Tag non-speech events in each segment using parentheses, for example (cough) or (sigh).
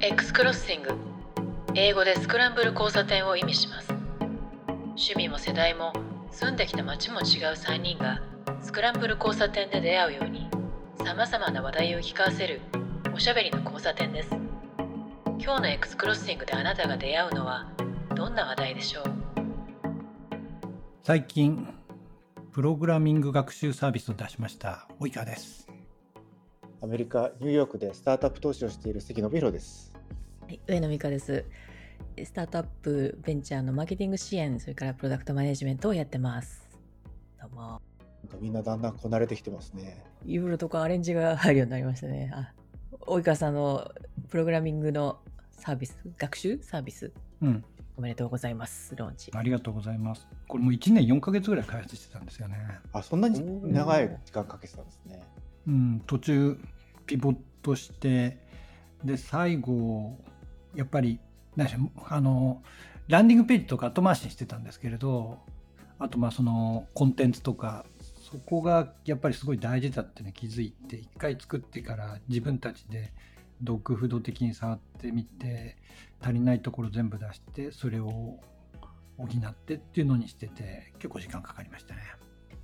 X クロッシング英語でスクランブル交差点を意味します。趣味も世代も住んできた街も違う3人がスクランブル交差点で出会うようにさまざまな話題を聞かせるおしゃべりの交差点です。今日の X クロッシングであなたが出会うのはどんな話題でしょう？最近プログラミング学習サービスを出しました。及川です。アメリカ・ニューヨークでスタートアップ投資をしている関信弘です。はい、上野美香です。スタートアップベンチャーのマーケティング支援それからプロダクトマネジメントをやってます。どうも。なんかみんなだんだんこなれてきてますね。いろいろとかアレンジが入るようになりましたね。あ及川さんのプログラミングのサービス学習？サービス？うん。おめでとうございます。ローンチ。ありがとうございます。これもう1年4ヶ月ぐらい開発してたんですよね。あ、そんなに長い時間かけてたんですね。うんうん途中ピボットしてで最後やっぱり何でしょうあのランディングページとか後回しにしてたんですけれどあとまあそのコンテンツとかそこがやっぱりすごい大事だっていうのに気づいて一回作ってから自分たちでドッグフード的に触ってみて足りないところ全部出してそれを補ってっていうのにしてて結構時間かかりましたね。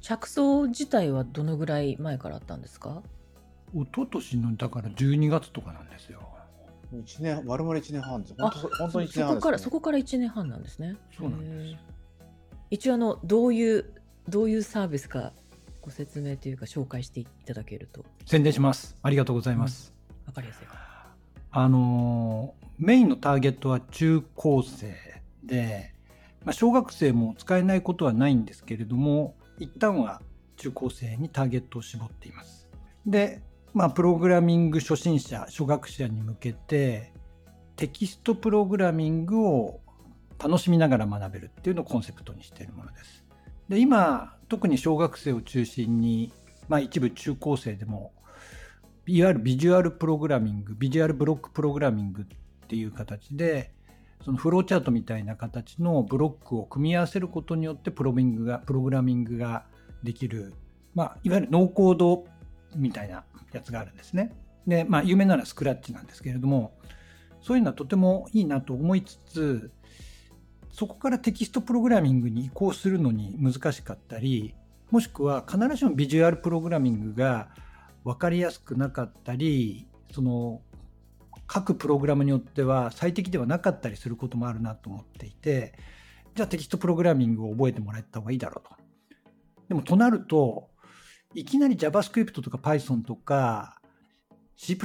着想自体はどのぐらい前からあったんですか？一昨年のだから12月とかなんですよ。一年、丸々1年半です。本当本当に1そ年半です、ね。こからそこから1年半なんですねそうなんです一応あのどういうどういうサービスかご説明というか紹介していただけると宣伝します。ありがとうございます。分かりやすいかあのーメインのターゲットは中高生で、まあ、小学生も使えないことはないんですけれども、一旦は中高生にターゲットを絞っています。で、まあ、プログラミング初心者、初学者に向けて、テキストプログラミングを楽しみながら学べるっていうのをコンセプトにしているものです。で、今、特に小学生を中心に、まあ、一部中高生でもいわゆるビジュアルプログラミング、ビジュアルブロックプログラミングっていう形で、そのフローチャートみたいな形のブロックを組み合わせることによってプロミングが、プログラミングができる、まあ、いわゆるノーコードみたいなやつがあるんですね。で、まあ、有名なのはスクラッチなんですけれども、そういうのはとてもいいなと思いつつ、そこからテキストプログラミングに移行するのに難しかったり、もしくは必ずしもビジュアルプログラミングが分かりやすくなかったり、その各プログラムによっては最適ではなかったりすることもあるなと思っていて、じゃあテキストプログラミングを覚えてもらった方がいいだろうと。でもとなると、いきなり JavaScript とか Python とか C++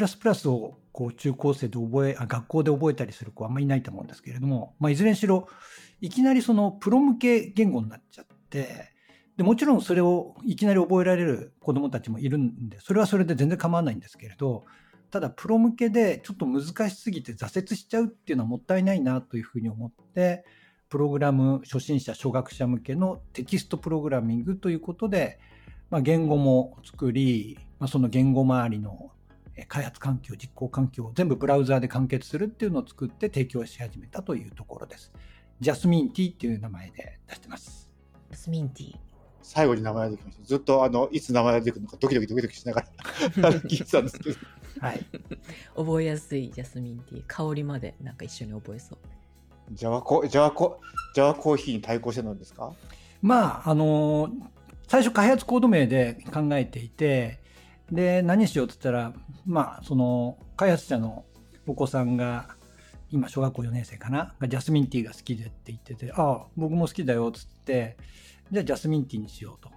をこう中高生で覚えあ、学校で覚えたりする子はあんまりいないと思うんですけれども、まあ、いずれにしろ、いきなりそのプロ向け言語になっちゃって、でもちろんそれをいきなり覚えられる子供たちもいるんで、それはそれで全然構わないんですけれど、ただプロ向けでちょっと難しすぎて挫折しちゃうっていうのはもったいないなというふうに思って、プログラム初心者、初学者向けのテキストプログラミングということで、まあ、言語も作り、まあ、その言語周りの開発環境、実行環境を全部ブラウザーで完結するっていうのを作って提供し始めたというところです。ジャスミンティっていう名前で出してます。ジャスミンティー最後に名前が出てきました。ずっとあのいつ名前が出てくるのかドキドキドキドキしながら (laughs) 聞いてたんですけど。はい。覚えやすいジャスミンティー香りまでなんか一緒に覚えそうジャワコジャワコジャワコーヒーに対抗してたんですか？まあ、あの最初開発コード名で考えていて、で、何しようって言ったら、まあ、その、開発者のお子さんが、今、小学校4年生かな？がジャスミンティーが好きでって言ってて、ああ、僕も好きだよっつって、じゃあジャスミンティーにしようと。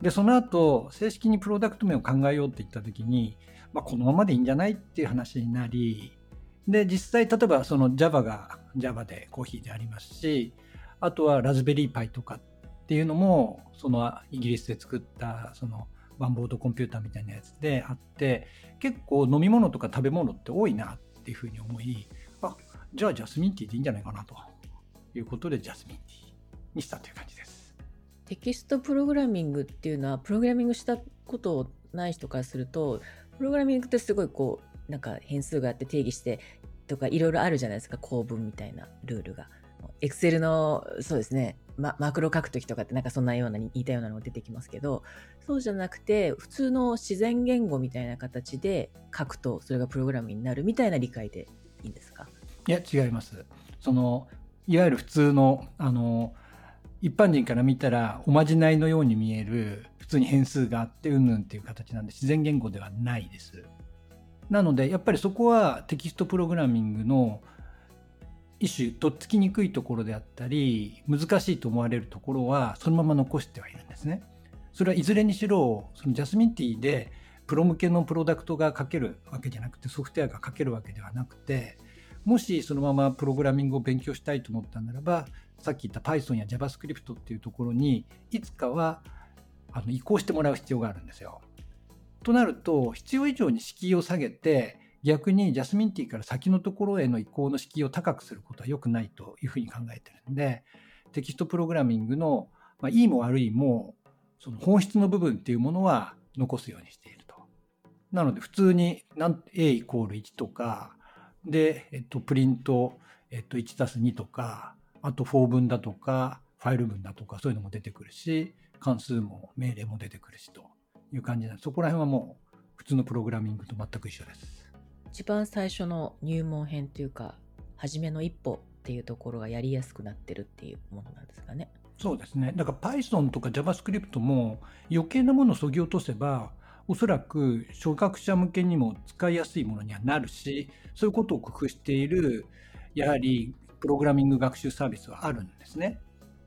で、その後、正式にプロダクト名を考えようって言った時に、まあ、このままでいいんじゃないっていう話になり、で、実際、例えばその Java が Java でコーヒーでありますし、あとはラズベリーパイとかっていうのも、そのイギリスで作った、そのワンボードコンピューターみたいなやつであって、結構飲み物とか食べ物って多いなっていうふうに思い、あ、じゃあジャスミンティーでいいんじゃないかなということでジャスミンティーにしたという感じです。テキストプログラミングっていうのはプログラミングしたことない人からするとプログラミングってすごいこうなんか変数があって定義してとかいろいろあるじゃないですか構文みたいなルールが。エクセルのそうですね、ま、マクロ書くときとかってなんかそんなような似たようなのが出てきますけどそうじゃなくて普通の自然言語みたいな形で書くとそれがプログラムになるみたいな理解でいいんですか？いや違います。そのいわゆる普通のあの一般人から見たらおまじないのように見える普通に変数があってうんぬんっていう形なんで自然言語ではないです。なのでやっぱりそこはテキストプログラミングの一種とっつきにくいところであったり難しいと思われるところはそのまま残してはいるんですね。それはいずれにしろそのジャスミンティーでプロ向けのプロダクトが書けるわけじゃなくてソフトウェアが書けるわけではなくてもしそのままプログラミングを勉強したいと思ったならばさっき言った Python や JavaScript っていうところにいつかはあの移行してもらう必要があるんですよ。となると必要以上に敷居を下げて逆にジャスミンティーから先のところへの移行の敷居を高くすることは良くないというふうに考えてるんでテキストプログラミングの、まあ、いいも悪いもその本質の部分っていうものは残すようにしていると。なので普通に A イコール1とかで、えっと、プリント、えっと、1たす2とかあと4分だとかファイル分だとかそういうのも出てくるし関数も命令も出てくるしという感じなんでそこら辺はもう普通のプログラミングと全く一緒です。一番最初の入門編というか初めの一歩っていうところがやりやすくなってるっていうものなんですかね。そうですね。だから Python とか JavaScript も余計なものを削ぎ落とせばおそらく初学者向けにも使いやすいものにはなるしそういうことを工夫しているやはりプログラミング学習サービスはあるんですね。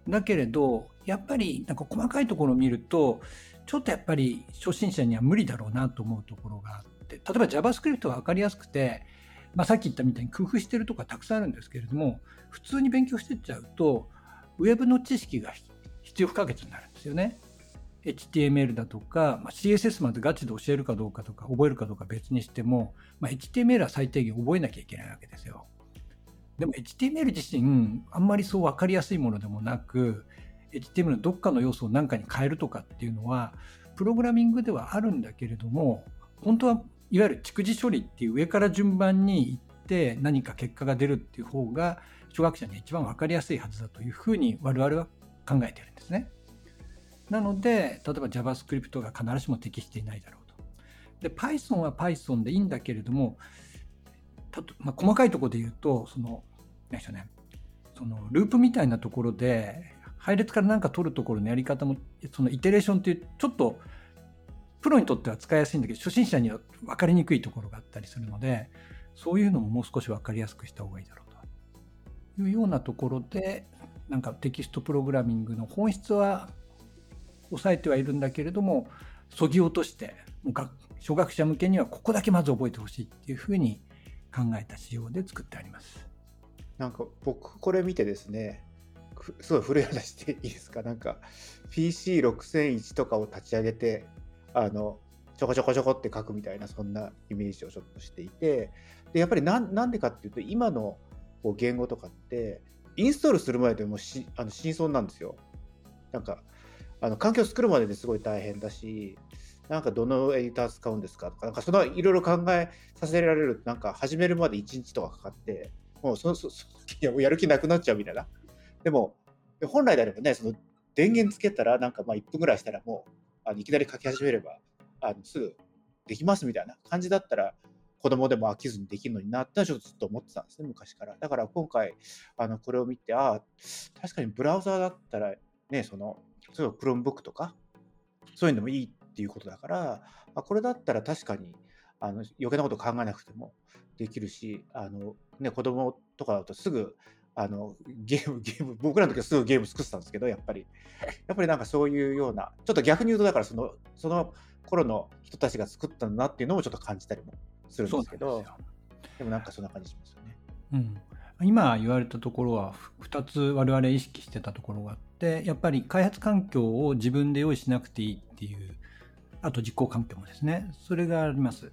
だけれどやっぱりなんか細かいところを見るとちょっとやっぱり初心者には無理だろうなと思うところがあって例えば JavaScript は分かりやすくて、まあ、さっき言ったみたいに工夫してるとかたくさんあるんですけれども普通に勉強してっちゃうとウェブの知識が必要不可欠になるんですよね。HTML だとか、まあ、CSS までガチで教えるかどうかとか覚えるかどうか別にしても、まあ、HTML は最低限覚えなきゃいけないわけですよ。でも HTML 自身あんまりそう分かりやすいものでもなく HTML のどっかの要素を何かに変えるとかっていうのはプログラミングではあるんだけれども本当はいわゆる蓄字処理っていう上から順番に行って何か結果が出るっていう方が初学者には一番分かりやすいはずだというふうに我々は考えてるんですね。なので例えば JavaScript が必ずしも適していないだろうと。で Python は Python でいいんだけれどもまあ、細かいところで言うとそのでしょうねそのループみたいなところで配列から何か取るところのやり方もそのイテレーションっていうちょっとプロにとっては使いやすいんだけど初心者には分かりにくいところがあったりするのでそういうのももう少し分かりやすくした方がいいだろうというようなところでなんかテキストプログラミングの本質は抑えてはいるんだけれどもそぎ落としてもう初学者向けにはここだけまず覚えてほしいっていうふうに考えた仕様で作ってあります。なんか僕これ見てですねすごい古い話していいですか？なんか PC6001 とかを立ち上げてあのちょこちょこちょこって書くみたいなそんなイメージをちょっとしていてでやっぱりなんでかっていうと今のこう言語とかってインストールする前でもしあの真相なんですよ。なんかあの環境作るまでですごい大変だしなんかどのエディター使うんですかとか、なんかそのいろいろ考えさせられるなんか始めるまで1日とかかかって、もうそそそやる気なくなっちゃうみたいな。でも、本来であればね、その電源つけたら、なんかまあ1分ぐらいしたらもう、あのいきなり書き始めれば、あのすぐできますみたいな感じだったら、子供でも飽きずにできるのになってちょっとずっと思ってたんですね、昔から。だから今回、あのこれを見て、ああ、確かにブラウザーだったら、ね、その、例えば Chromebook とか、そういうのもいいっていうことだから、あこれだったら確かにあの余計なこと考えなくてもできるし、あのね、子供とかだとすぐあのゲーム、(laughs) ゲーム、僕らの時はすぐゲーム作ってたんですけど、やっぱり、やっぱりなんかそういうような、ちょっと逆に言うと、だからその、その頃の人たちが作ったんだなっていうのもちょっと感じたりもするんですけど、でもなんかそんな感じしますよね。うん今言われたところは2つ我々意識してたところがあってやっぱり開発環境を自分で用意しなくていいっていうあと実行環境もですね、それがあります。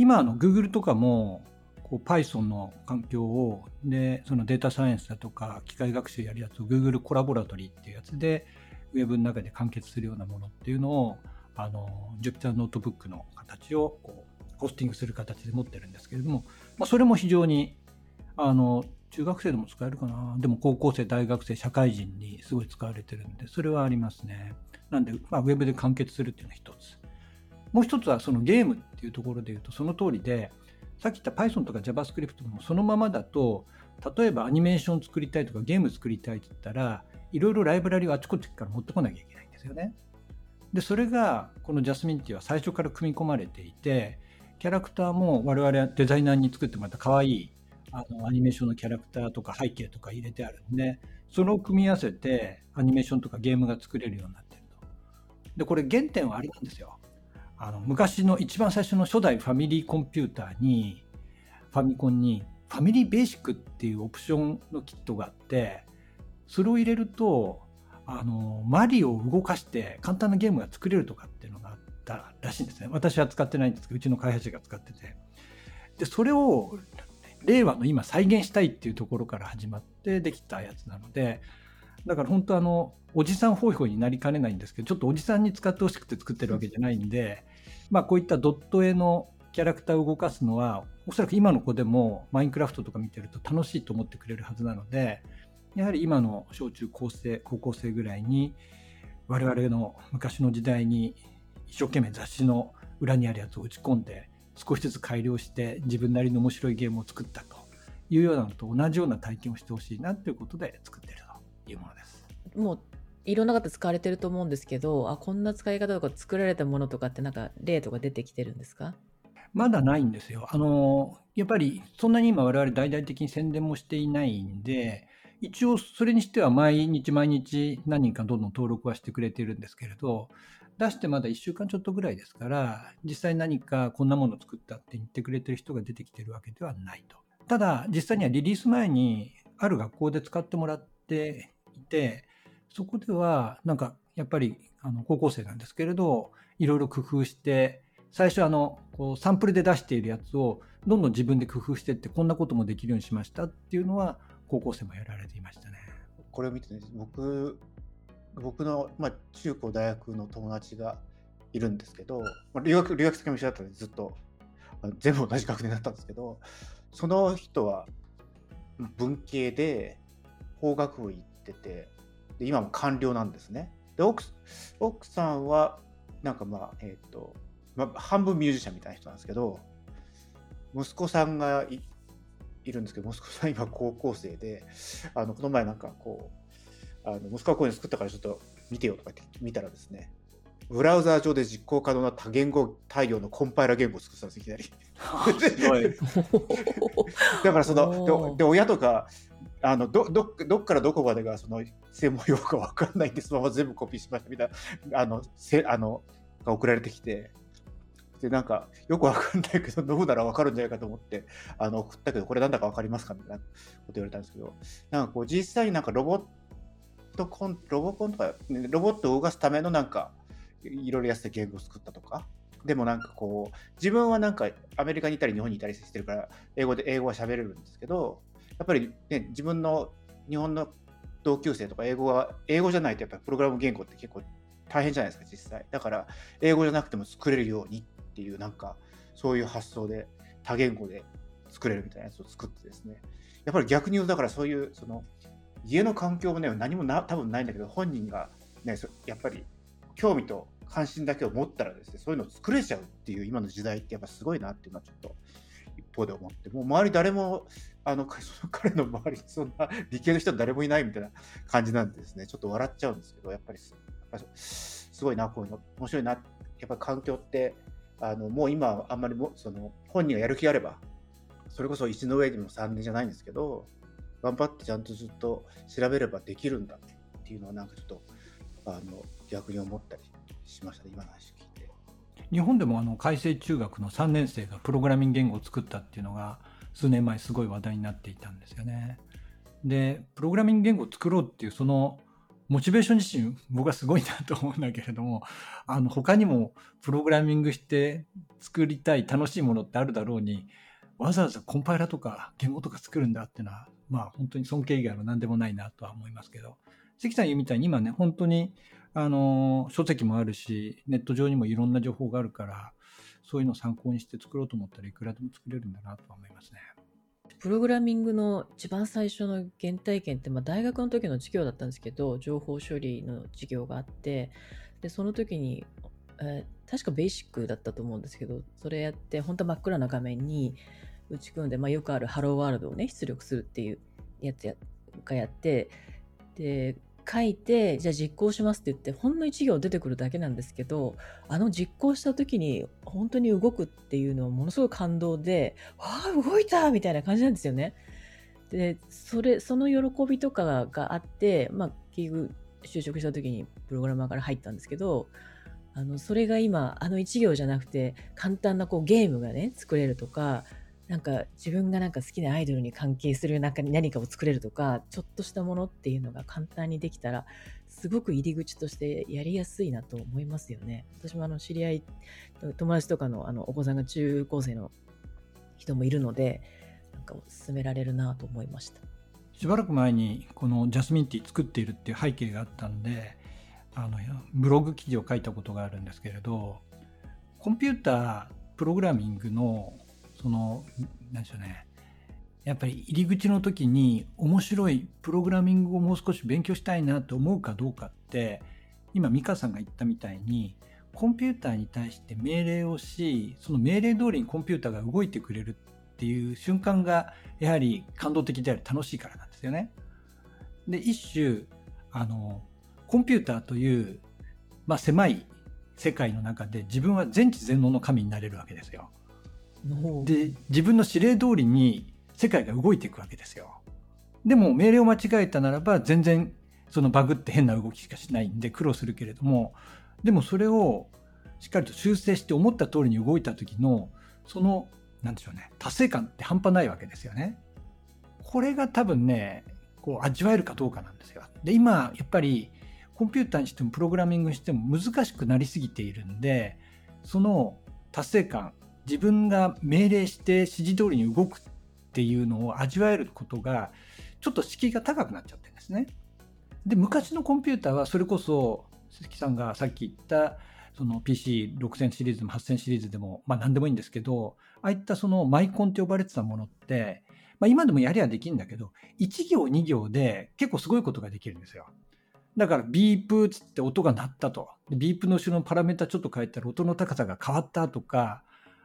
今、あの Google とかもこう Python の環境をでそのデータサイエンスだとか機械学習やるやつを Google Colaboratory っていうやつでウェブの中で完結するようなものっていうのをあの Jupyter Notebook の形をこうホスティングする形で持ってるんですけれども、まあ、それも非常にあの中学生でも使えるかなでも高校生大学生社会人にすごい使われてるんでそれはありますね。なんで、まあ、ウェブで完結するっていうのが一つ。もう一つはそのゲームっていうところで言うとその通りでさっき言った Python とか JavaScript もそのままだと例えばアニメーション作りたいとかゲーム作りたいって言ったらいろいろライブラリをあちこちから持ってこなきゃいけないんですよね。でそれがこのジャスミンティは最初から組み込まれていてキャラクターも我々デザイナーに作ってもらった可愛いあのアニメーションのキャラクターとか背景とか入れてあるんでそれを組み合わせてアニメーションとかゲームが作れるようになってると。でこれ原点はあれなんですよ。あの昔の一番最初の初代ファミリーコンピューターにファミコンにファミリーベーシックっていうオプションのキットがあってそれを入れるとあのマリオを動かして簡単なゲームが作れるとかっていうのがあったらしいんですね。私は使ってないんですけどうちの開発者が使ってて。でそれを令和の今再現したいっていうところから始まってできたやつなのでだから本当あのおじさんホイホイになりかねないんですけどちょっとおじさんに使ってほしくて作ってるわけじゃないんで、まあ、こういったドット絵のキャラクターを動かすのはおそらく今の子でもマインクラフトとか見てると楽しいと思ってくれるはずなのでやはり今の小中高生高校生ぐらいに我々の昔の時代に一生懸命雑誌の裏にあるやつを打ち込んで少しずつ改良して自分なりの面白いゲームを作ったというようなのと同じような体験をしてほしいなということで作ってるいうものです。もういろんな方使われてると思うんですけどあこんな使い方とか作られたものとかってなんか例とか出てきてるんですか？まだないんですよ。あのやっぱりそんなに今我々大々的に宣伝もしていないんで一応それにしては毎日毎日何人かどんどん登録はしてくれてるんですけれど出してまだ1週間ちょっとぐらいですから実際何かこんなもの作ったって言ってくれてる人が出てきてるわけではないと。ただ実際にはリリース前にある学校で使ってもらっていてそこではなんかやっぱりあの高校生なんですけれどいろいろ工夫して最初あのこうサンプルで出しているやつをどんどん自分で工夫してってこんなこともできるようにしましたっていうのは高校生もやられていましたね。これを見てね僕僕の、まあ、中高大学の友達がいるんですけど、まあ、留学留学先も一緒だったんでずっと全部同じ学年だったんですけどその人は文系で法学部行っててで今も官僚なんですね。で奥奥さんはなんかまあえっ、ー、と、まあ、半分ミュージシャンみたいな人なんですけど息子さんがいいるんですけど息子さん今高校生であのこの前なんかこうあの息子がこういうの作ったからちょっと見てよとかって見たらですねブラウザー上で実行可能な多言語対応のコンパイラ言語を作ったんですいきなり。(laughs) (laughs) だからそので親とかあのどどどっからどこまでがその専門用語分かんないんでそのまま全部コピーしましたみたいなあのせあのが送られてきてでなんかよく分かんないけど飲むなら分かるんじゃないかと思ってあの送ったけどこれなんだか分かりますかみたいなこと言われたんですけどなんかこう実際になんかロボットコンロボコンとか、ロボットを動かすためのなんかいろいろやって言語を作ったとかでもなんかこう自分はなんかアメリカにいたり日本にいたりしてるから英語で英語は喋れるんですけどやっぱり、ね、自分の日本の同級生とか英語は英語じゃないとやっぱりプログラム言語って結構大変じゃないですか実際。だから英語じゃなくても作れるようにっていうなんかそういう発想で多言語で作れるみたいなやつを作ってですね。やっぱり逆に言うとだからそういうその家の環境もね何もな多分ないんだけど本人がねやっぱり興味と関心だけを持ったらですねそういうのを作れちゃうっていう今の時代ってやっぱすごいなっていうのはちょっと一方で思ってもう周り誰もあのその彼の周りにそんな理系の人は誰もいないみたいな感じなんですねちょっと笑っちゃうんですけどやっぱりすごいなこういうの面白いなやっぱ環境ってあのもう今あんまりもその本人がやる気があればそれこそ石の上にも3年じゃないんですけど頑張ってちゃんとずっと調べればできるんだっていうのはなんかちょっとあの逆に思ったりしましたね今の話聞いて。日本でもあの改正中学の3年生がプログラミング言語を作ったっていうのが数年前すごい話題になっていたんですよね。でプログラミング言語を作ろうっていうそのモチベーション自身僕はすごいなと思うんだけれどもあの他にもプログラミングして作りたい楽しいものってあるだろうにわざわざコンパイラとか言語とか作るんだっていうのはまあ本当に尊敬以外の何でもないなとは思いますけど関さん言うみたいに今ね本当にあの書籍もあるしネット上にもいろんな情報があるからそういうのを参考にして作ろうと思ったらいくらでも作れるんだなとは思いますね。プログラミングの一番最初の原体験って、まあ、大学の時の授業だったんですけど情報処理の授業があってでその時に、えー、確かベーシックだったと思うんですけどそれやって本当真っ暗な画面に打ち込んで、まあ、よくあるハローワールドをね出力するっていうやつやがやってで書いてじゃあ実行しますって言ってほんの1行出てくるだけなんですけどあの実行した時に本当に動くっていうのはものすごい感動でわあ動いたみたいな感じなんですよね。でそれその喜びとかがあってまあ結局就職した時にプログラマーから入ったんですけどあのそれが今あの1行じゃなくて簡単なこうゲームがね作れるとかなんか自分がなんか好きなアイドルに関係する中に何かを作れるとかちょっとしたものっていうのが簡単にできたらすごく入り口としてやりやすいなと思いますよね。私もあの知り合い友達とかのあのお子さんが中高生の人もいるのでなんか勧められるなと思いました。しばらく前にこのジャスミンティー作っているっていう背景があったんであのブログ記事を書いたことがあるんですけれどコンピュータープログラミングのその何でしょうねやっぱり入り口の時に面白いプログラミングをもう少し勉強したいなと思うかどうかって今美香さんが言ったみたいにコンピューターに対して命令をしその命令通りにコンピューターが動いてくれるっていう瞬間がやはり感動的であり楽しいからなんですよね。で一種あのコンピューターという、まあ、狭い世界の中で自分は全知全能の神になれるわけですよ。で自分の指令通りに世界が動いていくわけですよ。でも命令を間違えたならば全然そのバグって変な動きしかしないんで苦労するけれどもでもそれをしっかりと修正して思った通りに動いた時のその何でしょうね達成感って半端ないわけですよね。これが多分ねこう味わえるかどうかなんですよ。で今やっぱりコンピューターにしてもプログラミングにしても難しくなりすぎているんでその達成感自分が命令して指示通りに動くっていうのを味わえることがちょっと敷居が高くなっちゃってるんですね。で昔のコンピューターはそれこそ鈴木さんがさっき言ったその PC6000 シリーズでも8000シリーズでも、まあ何でもいいんですけど、ああいったそのマイコンって呼ばれてたものって、まあ今でもやりゃできるんだけど、1行2行で結構すごいことができるんですよ。だからビープっつって音が鳴ったと。ビープの後ろのパラメータちょっと変えたら音の高さが変わったとか、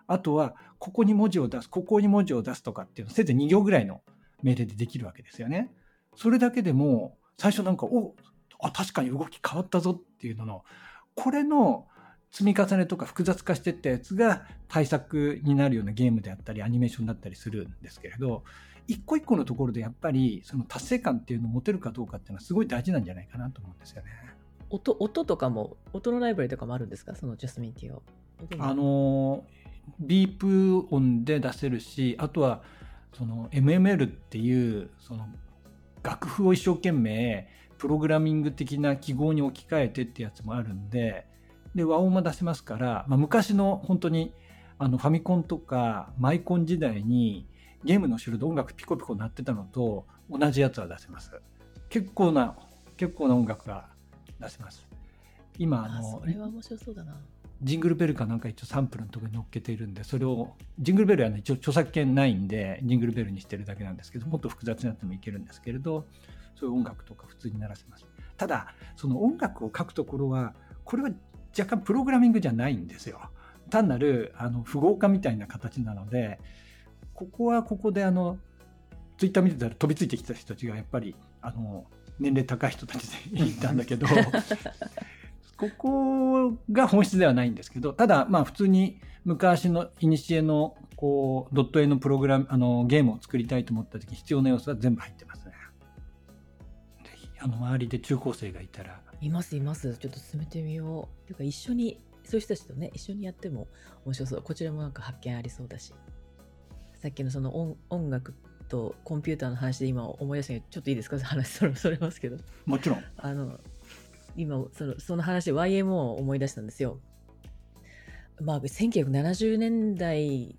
あとは、ここに文字を出す、ここに文字を出すとかっていうのせいぜい2行ぐらいの命令でできるわけですよね。それだけでも、最初なんか、おあ、確かに動き変わったぞっていうのの、これの積み重ねとか複雑化していったやつが対策になるようなゲームであったり、アニメーションだったりするんですけれど、一個一個のところでやっぱりその達成感っていうのを持てるかどうかっていうのはすごい大事なんじゃないかなと思うんですよね。音音とかも音のライブラリとかもあるんですか？そのジャスミンティを。あのビープ音で出せるしあとはその MML っていうその楽譜を一生懸命プログラミング的な記号に置き換えてってやつもあるんでで和音も出せますから、まあ、昔の本当にあのファミコンとかマイコン時代にゲームの後ろで音楽ピコピコ鳴ってたのと同じやつは出せます。結構な結構な音楽が出せます。今あのそれは面白そうだな。ジングルベルかなんか一応サンプルのところに載っけているんでそれをジングルベルはね一応著作権ないんでジングルベルにしてるだけなんですけどもっと複雑になってもいけるんですけれどそういう音楽とか普通に鳴らせます。ただその音楽を書くところはこれは若干プログラミングじゃないんですよ。単なるあの符号化みたいな形なのでここはここであのツイッター見てたら飛びついてきた人たちがやっぱりあの年齢高い人たちでいたんだけどここが本質ではないんですけど、ただ、まあ普通に昔の古のこうドット絵のプログラム、あのゲームを作りたいと思った時必要な要素は全部入ってますね。ぜひ、あの周りで中高生がいたら。います、います。ちょっと進めてみよう。ていうか一緒に、そういう人たちとね、一緒にやっても面白そう。こちらもなんか発見ありそうだし。さっきのその音音楽とコンピューターの話で今思い出したけど、ちょっといいですか？話それますけど。もちろん。あの、今そのその話で YMO を思い出したんですよ。まあ、1970年代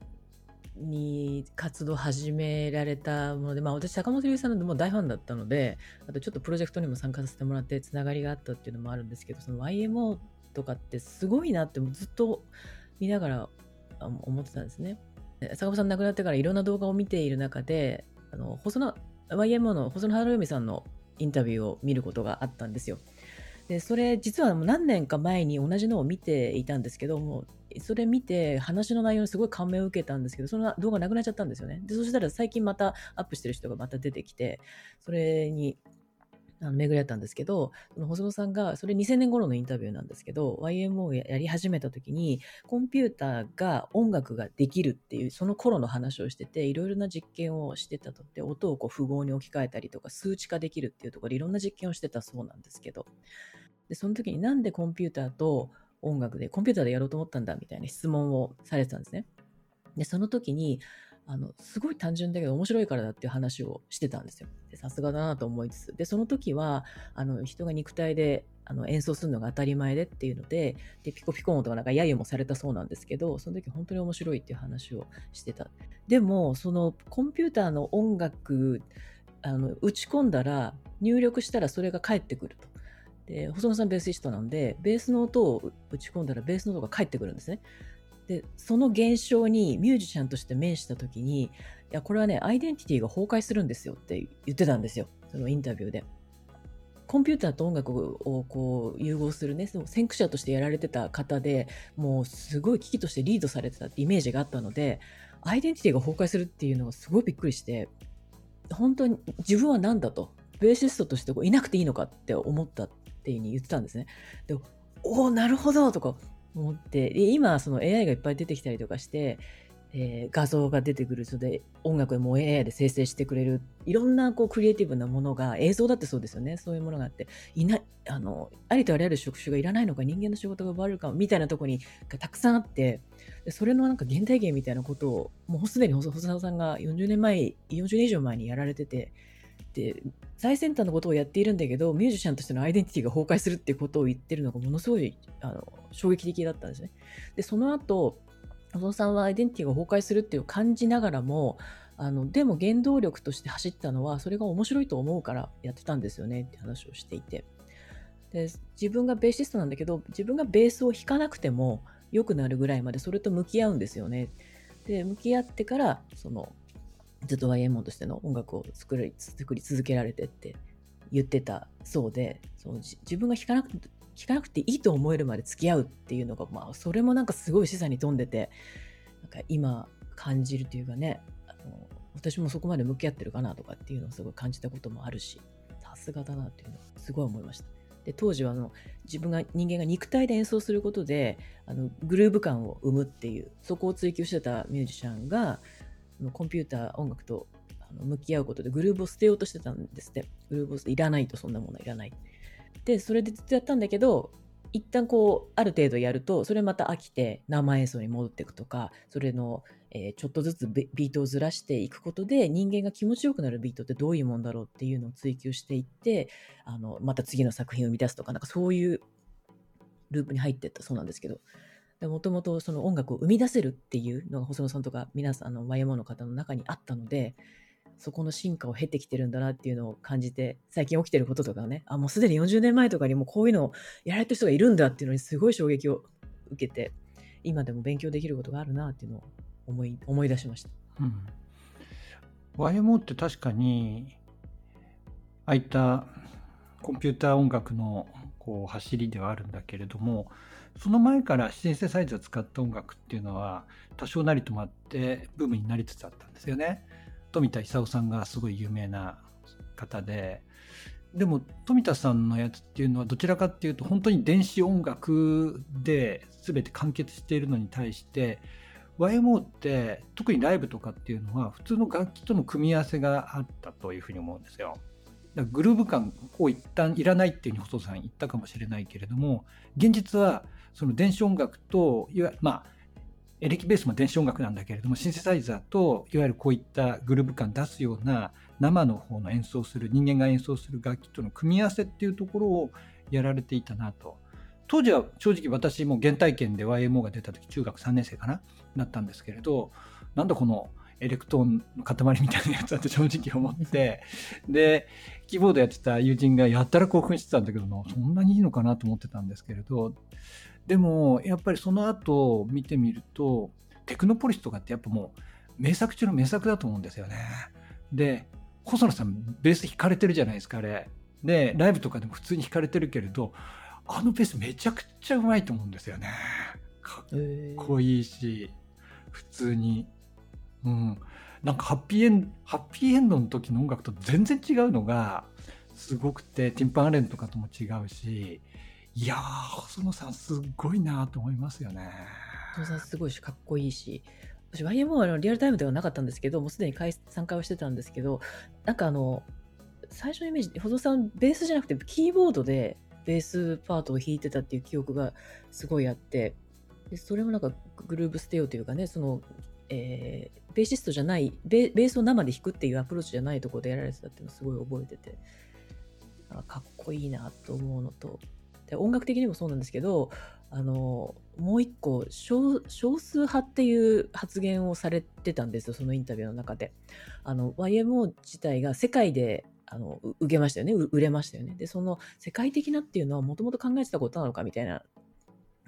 に活動始められたもので、まあ、私坂本龍一さんのも大ファンだったのであとちょっとプロジェクトにも参加させてもらってつながりがあったっていうのもあるんですけどその YMO とかってすごいなってずっと見ながら思ってたんですね。坂本さん亡くなってからいろんな動画を見ている中であの細野 YMO の細野晴臣さんのインタビューを見ることがあったんですよ。でそれ実は何年か前に同じのを見ていたんですけどもそれ見て話の内容にすごい感銘を受けたんですけどその動画なくなっちゃったんですよね。でそしたら最近またアップしてる人がまた出てきてそれに巡り合ったんですけど、その細野さんが、それ2000年頃のインタビューなんですけど、YMO をやり始めた時に、コンピューターが音楽ができるっていう、その頃の話をしてて、いろいろな実験をしてたと。で、音をこう符号に置き換えたりとか、数値化できるっていうところでいろんな実験をしてたそうなんですけど、で、その時になんでコンピューターと音楽で、コンピューターでやろうと思ったんだみたいな質問をされてたんですね。で、その時に、あの、すごい単純だけど面白いからだっていう話をしてたんですよ。さすがだなと思いつつ。で、その時は、あの、人が肉体であの演奏するのが当たり前でっていうので、で、ピコピコ音とかなんか揶揄もされたそうなんですけど、その時本当に面白いっていう話をしてた。でも、そのコンピューターの音楽、あの、打ち込んだら、入力したらそれが返ってくると。で、細野さんベーシストなんで、ベースの音を打ち込んだらベースの音が返ってくるんですね。で、その現象にミュージシャンとして面した時に、いや、これはね、アイデンティティが崩壊するんですよって言ってたんですよ。そのインタビューで。コンピューターと音楽をこう融合するね、その先駆者としてやられてた方で、もうすごい危機としてリードされてたってイメージがあったので、アイデンティティが崩壊するっていうのがすごいびっくりして、本当に自分は何だと、ベーシストとしてこういなくていいのかって思ったっていうふうに言ってたんですね。で、おお、なるほどとか、思って、今その AI がいっぱい出てきたりとかして、えー、画像が出てくるそれで音楽も AI で生成してくれる。いろんなこうクリエイティブなものが映像だってそうですよね。そういうものがあって。いなあのありとあらゆる職種がいらないのか人間の仕事が奪われるかみたいなところにがたくさんあって。それのなんか原体験みたいなことをもうすでに細田さんが40年前40年以上前にやられてて。で最先端のことをやっているんだけどミュージシャンとしてのアイデンティティが崩壊するっていうことを言ってるのがものすごいあの衝撃的だったんですね。でその後小野さんはアイデンティティが崩壊するっていう感じながらもあのでも原動力として走ったのはそれが面白いと思うからやってたんですよねって話をしていてで自分がベーシストなんだけど自分がベースを弾かなくても良くなるぐらいまでそれと向き合うんですよね。で向き合ってからそのずっと YMO としての音楽を作り作り続けられてって言ってたそうでその自分が弾かなくて弾かなくていいと思えるまで付き合うっていうのが、まあ、それもなんかすごい示唆に富んでてなんか今感じるというかねあの私もそこまで向き合ってるかなとかっていうのをすごい感じたこともあるしさすがだなっていうのをすごい思いました。で当時はあの自分が人間が肉体で演奏することであのグルーヴ感を生むっていうそこを追求してたミュージシャンがコンピューター音楽と向き合うことでグルーブを捨てようとしてたんですって。グルーブをいらないとそんなものいらない。で、それでずっとやったんだけど、一旦こう、ある程度やると、それまた飽きて生演奏に戻っていくとか、それの、えー、ちょっとずつビートをずらしていくことで、人間が気持ちよくなるビートってどういうもんだろうっていうのを追求していって、あの、また次の作品を生み出すとか、なんかそういうループに入っていったそうなんですけど、もともとその音楽を生み出せるっていうのが細野さんとか皆さん、の、YMO の方の中にあったので、そこの進化を経てきてるんだなっていうのを感じて、最近起きてることとかね、あ、もうすでに40年前とかにもこういうのをやられてる人がいるんだっていうのにすごい衝撃を受けて、今でも勉強できることがあるなっていうのを思い思い出しました。うん。YMO って確かに、ああいったコンピューター音楽のこう走りではあるんだけれども、その前からシンセサイザーを使った音楽っていうのは多少なりともあってブームになりつつあったんですよね。富田勲さんがすごい有名な方ででも富田さんのやつっていうのはどちらかっていうと本当に電子音楽で全て完結しているのに対して YMO って特にライブとかっていうのは普通の楽器との組み合わせがあったというふうに思うんですよ。だグルーヴ感を一旦いらないっていうふうに細田さん言ったかもしれないけれども現実はその電子音楽といわまあエレキベースも電子音楽なんだけれどもシンセサイザーといわゆるこういったグルーヴ感出すような生の方の演奏する人間が演奏する楽器との組み合わせっていうところをやられていたなと。当時は正直私も原体験で YMO が出た時中学3年生かななったんですけれどなんだこのエレクトーンの塊みたいなやつだって正直思って (laughs) でキーボードやってた友人がやったら興奮してたんだけどそんなにいいのかなと思ってたんですけれどでもやっぱりその後見てみるとテクノポリスとかってやっぱもう名作中の名作だと思うんですよね。で細野さんベース弾かれてるじゃないですかあれ。でライブとかでも普通に弾かれてるけれどあのベースめちゃくちゃうまいと思うんですよねかっこいいし普通にうんなんかハッピーエンハッピーエンドの時の音楽と全然違うのがすごくてティンパンアレンとかとも違うしいやー細野さんすごいなと思いますよね。細野さんすごいしかっこいいし私 YMO はリアルタイムではなかったんですけどもうすでに参加はしてたんですけどなんかあの最初のイメージ細野さんベースじゃなくてキーボードでベースパートを弾いてたっていう記憶がすごいあってでそれもなんかグルーブステオというかねその、えー、ベーシストじゃないベースを生で弾くっていうアプローチじゃないところでやられてたっていうのをすごい覚えててかっこいいなと思うのとで音楽的にもそうなんですけどあのもう一個少数派っていう発言をされてたんですよそのインタビューの中で。YMO 自体が世界であの受けましたよね売れましたよね。でその世界的なっていうのはもともと考えてたことなのかみたいな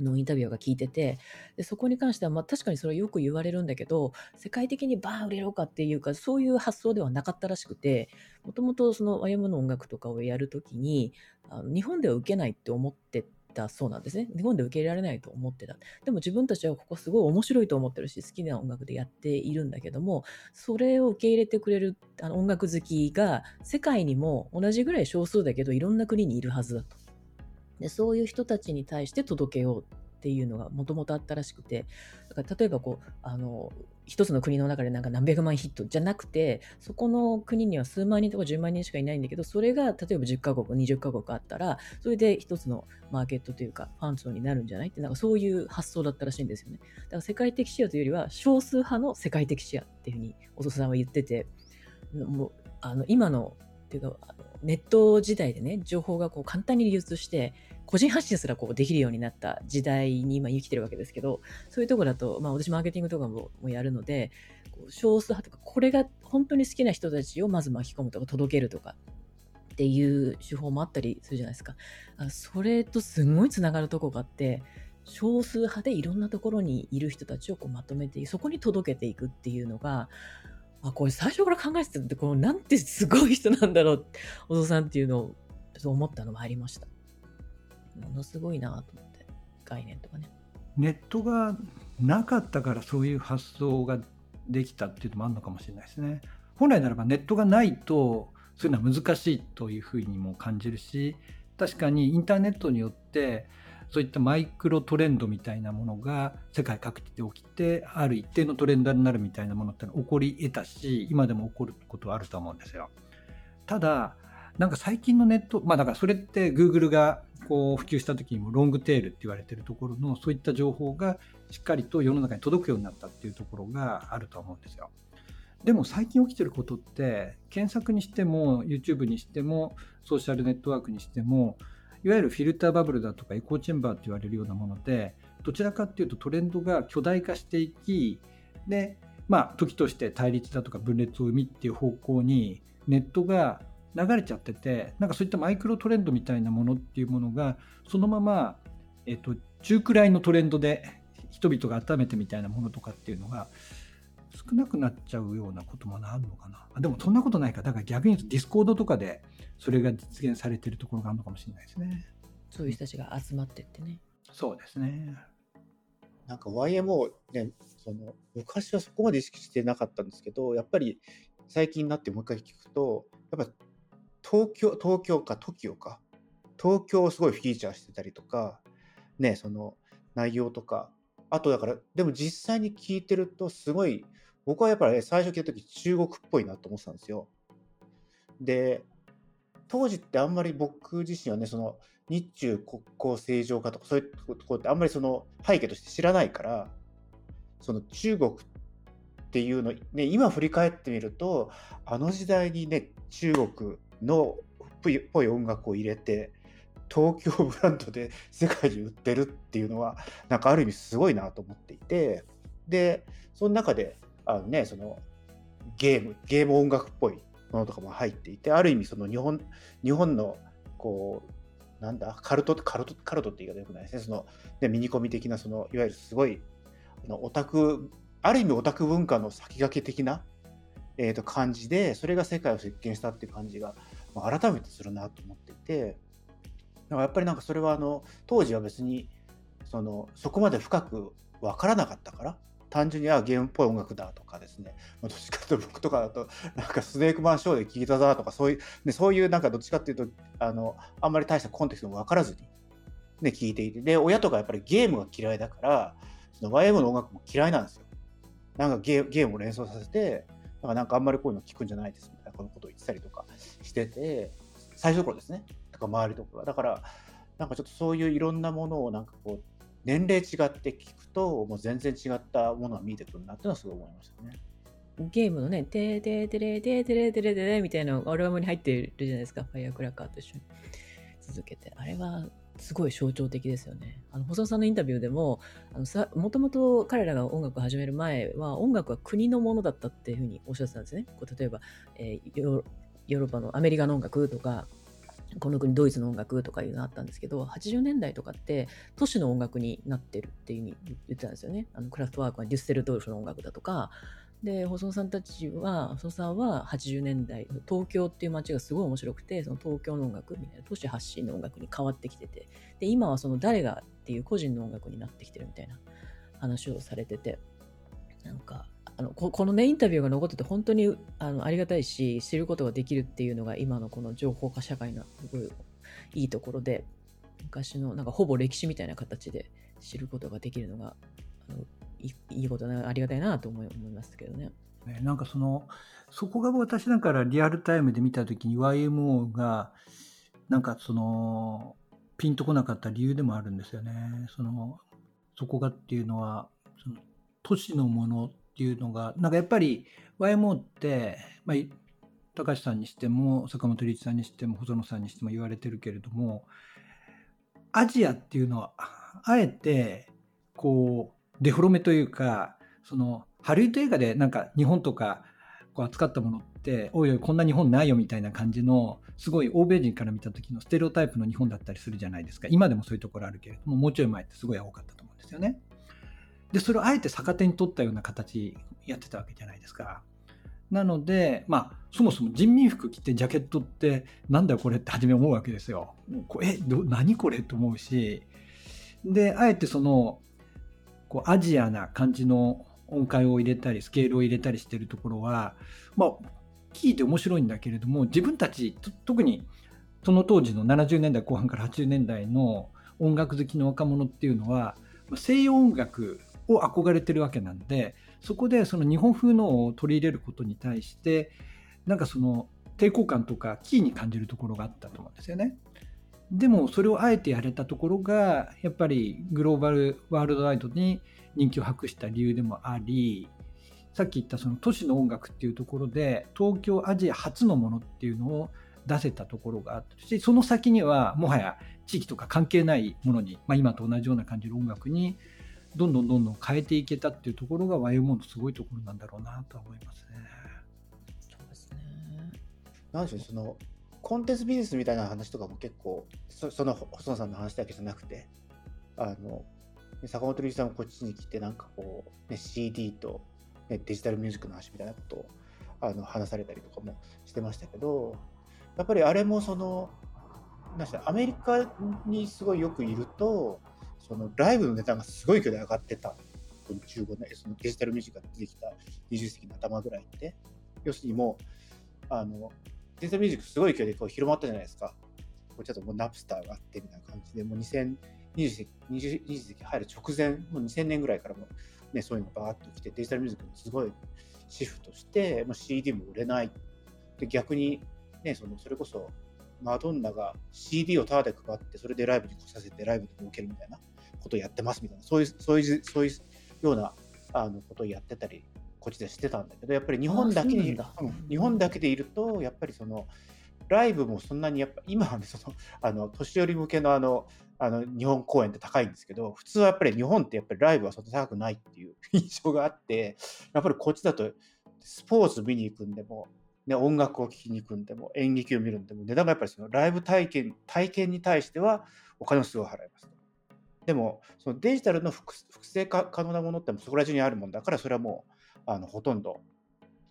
のインタビューが聞いててでそこに関しては、まあ、確かにそれはよく言われるんだけど世界的にバーン売れろかっていうかそういう発想ではなかったらしくてもともとその YM の音楽とかをやるときにあの日本では受けないって思ってたそうなんですね。日本で受け入れられないと思ってた。でも自分たちはここすごい面白いと思ってるし好きな音楽でやっているんだけどもそれを受け入れてくれるあの音楽好きが世界にも同じぐらい少数だけどいろんな国にいるはずだと。でそういう人たちに対して届けようっていうのがもともとあったらしくてだから例えばこうあの一つの国の中でなんか何百万ヒットじゃなくてそこの国には数万人とか10万人しかいないんだけどそれが例えば10カ国20カ国あったらそれで一つのマーケットというかファン層になるんじゃないってなんかそういう発想だったらしいんですよね。だから世界的視野というよりは少数派の世界的視野っていうふうにお父さんは言っててもうあの今のっていうかネット時代でね情報がこう簡単に流通して個人発信すらこうできるようになった時代に今生きてるわけですけど、そういうとこだと、まあ私マーケティングとかももやるので、少数派とか、これが本当に好きな人たちをまず巻き込むとか届けるとかっていう手法もあったりするじゃないですか。それとすごいつながるとこがあって、少数派でいろんなところにいる人たちをこうまとめて、そこに届けていくっていうのが、あ、これ最初から考えてたって、このなんてすごい人なんだろう、お父さんっていうのをちょっと思ったのもありました。ものすごいなと思って概念とかね。ネットがなかったからそういう発想ができたっていうのもあるのかもしれないですね。本来ならばネットがないとそういうのは難しいというふうにも感じるし確かにインターネットによってそういったマイクロトレンドみたいなものが世界各地で起きてある一定のトレンドになるみたいなものってのは起こり得たし今でも起こることはあると思うんですよ。ただなんか最近のネットまあだからそれって Google がこう普及した時にもロングテールって言われてるところのそういった情報がしっかりと世の中に届くようになったっていうところがあると思うんですよ。でも最近起きてることって検索にしても YouTube にしてもソーシャルネットワークにしてもいわゆるフィルターバブルだとかエコーチェンバーって言われるようなものでどちらかっていうとトレンドが巨大化していきでまあ時として対立だとか分裂を生みっていう方向にネットが流れちゃっててなんかそういったマイクロトレンドみたいなものっていうものがそのまま、えっと、中くらいのトレンドで人々が温めてみたいなものとかっていうのが少なくなっちゃうようなこともあるのかな。あでもそんなことないか。だから逆に言うと Discord とかでそれが実現されてるところがあるのかもしれないですね。そういう人たちが集まってってね。そうですね。なんか YMO ねその昔はそこまで意識してなかったんですけどやっぱり最近になってもう一回聞くとやっぱ東京、東京か TOKIO か。東京をすごいフィーチャーしてたりとか、ね、その内容とか。あとだから、でも実際に聞いてるとすごい、僕はやっぱり、ね、最初聞いた時中国っぽいなと思ってたんですよ。で、当時ってあんまり僕自身はね、その日中国交正常化とかそういうところってあんまりその背景として知らないから、その中国っていうの、ね、今振り返ってみると、あの時代にね、中国のっぽい音楽を入れて東京ブランドで世界に売ってるっていうのはなんかある意味すごいなと思っていてでその中であの、ね、そのゲームゲーム音楽っぽいものとかも入っていてある意味その日本日本のこうなんだカルトカルトカルトって言い方よくないですね。そのねミニコミ的なそのいわゆるすごいあのオタクある意味オタク文化の先駆け的なえー、と感じでそれが世界を席巻したっていう感じが改めてするなと思っていてだからやっぱりなんかそれはあの当時は別にそのそこまで深く分からなかったから単純にあゲームっぽい音楽だとかですね、まあ、どっちかというと僕とかだとなんかスネークマンショーで聴いただとかそういう、ね、そういうなんかどっちかっていうとあのあんまり大したコンテクストも分からずに、ね、聞いていてで親とかやっぱりゲームが嫌いだからその YM の音楽も嫌いなんですよ。なんかゲームを連想させてなんかなんかあんまりこういうの聞くんじゃないですみたいなこのことを言ってたりとか。してて最初の頃ですねとか周りとかがだからなんかちょっとそういういろんなものをなんかこう年齢違って聞くともう全然違ったものが見えてくるなっていうのはすごい思いましたね。ゲームのね、てーてーてれてーてれてれてれみたいなアルバムに入ってるじゃないですか、ファイアークラッカーと一緒に続けて。あれはすごい象徴的ですよね。あの細田さんのインタビューでも、あのさもともと彼らが音楽を始める前は、音楽は国のものだったっていうふうにおっしゃってたんですね。こう例えば、えーヨーヨーロッパのアメリカの音楽とか、この国ドイツの音楽とかいうのあったんですけど80年代とかって都市の音楽になってるっていううに言ってたんですよね。あのクラフトワークはデュッセルドルフの音楽だとか。で細野さんたちは細野さんは80年代東京っていう街がすごい面白くてその東京の音楽みたいな都市発信の音楽に変わってきてて。で今はその誰がっていう個人の音楽になってきてるみたいな話をされてて。なんかあのここのねインタビューが残ってて本当にあのありがたいし知ることができるっていうのが今のこの情報化社会のすごいいいところで昔のなんかほぼ歴史みたいな形で知ることができるのがあのいいことなありがたいなと思い思いますけどね。なんかそのそこが私だからリアルタイムで見た時に YMO がなんかそのピンとこなかった理由でもあるんですよね。そのそこがっていうのは都市のものっていうのがなんかやっぱり YMO って、まあ、高橋さんにしても坂本龍一さんにしても細野さんにしても言われてるけれどもアジアっていうのはあえてこうデフォルメというかそのハリウッド映画でなんか日本とかこう扱ったものっておいおいこんな日本ないよみたいな感じのすごい欧米人から見た時のステレオタイプの日本だったりするじゃないですか今でもそういうところあるけれどももうちょい前ってすごい多かったと思うんですよね。でそれをあえて逆手に取ったような形やってたわけじゃないですか。なので、まあ、そもそも人民服着てジャケットってなんだよこれって初め思うわけですよ。えど何これと思うしであえてそのこうアジアな感じの音階を入れたりスケールを入れたりしてるところはまあ聞いて面白いんだけれども自分たち特にその当時の70年代後半から80年代の音楽好きの若者っていうのは西洋音楽を憧れてるわけなんでそこでその日本風のを取り入れることに対してなんかその抵抗感とかキーに感じるところがあったと思うんですよね。でもそれをあえてやれたところがやっぱりグローバルワールドワイドに人気を博した理由でもありさっき言ったその都市の音楽っていうところで東京アジア初のものっていうのを出せたところがあったしその先にはもはや地域とか関係ないものに、まあ、今と同じような感じの音楽にどんどんどんどん変えていけたっていうところが YMO のすごいところなんだろうなと思いますね。そうですね。なんでしょうそのコンテンツビジネスみたいな話とかも結構そその細野さんの話だけじゃなくてあの坂本龍一さんもこっちに来てなんかこう、ね、CD と、ね、デジタルミュージックの話みたいなことをあの話されたりとかもしてましたけどやっぱりあれもそのなんアメリカにすごいよくいるとそのライブの値段がすごい勢いで上がってたこの15年そのデジタルミュージックが出てきた20世紀の頭ぐらいって要するにもうあのデジタルミュージックすごい勢いでこう広まったじゃないですか。こうちょっともうナプスターがあってみたいな感じで、もう2020世紀 20, 世紀入る直前、もう2000年ぐらいからも、ね、そういうのがバーッと来て、デジタルミュージックにすごいシフトして、まあ、CD も売れない。で逆に、ね、そのそれこそマドンナが CD をタダで配って、それでライブに来させて、ライブで儲けるみたいなことをやってますみたいな、そういうそういうそういうようなあのことをやってたり、こっちでしてたんだけど、やっぱり日本だけに日本だけでいると、やっぱりそのライブもそんなにやっぱ今はね、そのあの年寄り向けのあのあの日本公演って高いんですけど、普通はやっぱり日本ってやっぱりライブはそんな高くないっていう (laughs) 印象があって、やっぱりこっちだとスポーツ見に行くんでも、ね、音楽を聴きに行くんでも、演劇を見るんでも、値段がやっぱりそのライブ体験体験に対してはお金をすごい払いますと。でも、そのデジタルの複製可能なものってそこら中にあるもんだから、それはもうあのほとんど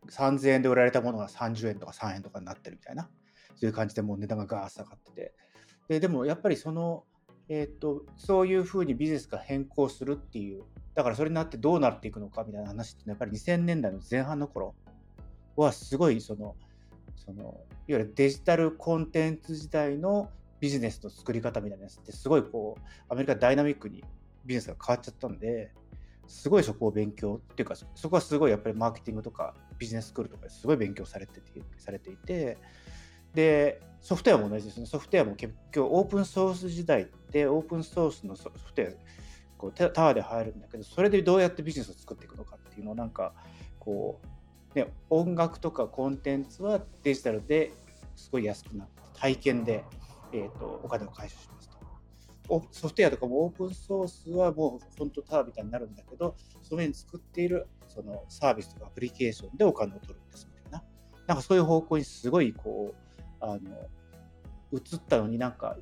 3000円で売られたものが30円とか3円とかになってるみたいな、そういう感じでもう値段がガーッ下がってて。ででもやっぱりその、えーと、そういうふうにビジネスが変更するっていう、だからそれになってどうなっていくのかみたいな話ってやっぱり2000年代の前半の頃はすごいその、そのいわゆるデジタルコンテンツ時代のビジネスの作り方みたいなやつってすごいこうアメリカダイナミックにビジネスが変わっちゃったんですごいそこを勉強っていうかそこはすごいやっぱりマーケティングとかビジネススクールとかですごい勉強されててされていてでソフトウェアも同じですね。ソフトウェアも結局オープンソース時代ってオープンソースのソフトウェアこうタワーで入るんだけどそれでどうやってビジネスを作っていくのかっていうのをなんかこう、ね、音楽とかコンテンツはデジタルですごい安くなって体験で、えーと、お金を回収しますと。ソフトウェアとかもオープンソースはもう本当ターみたいになるんだけどその上に作っているそのサービスとかアプリケーションでお金を取るんですみたいな。なんかそういう方向にすごいこうあの移ったのになんか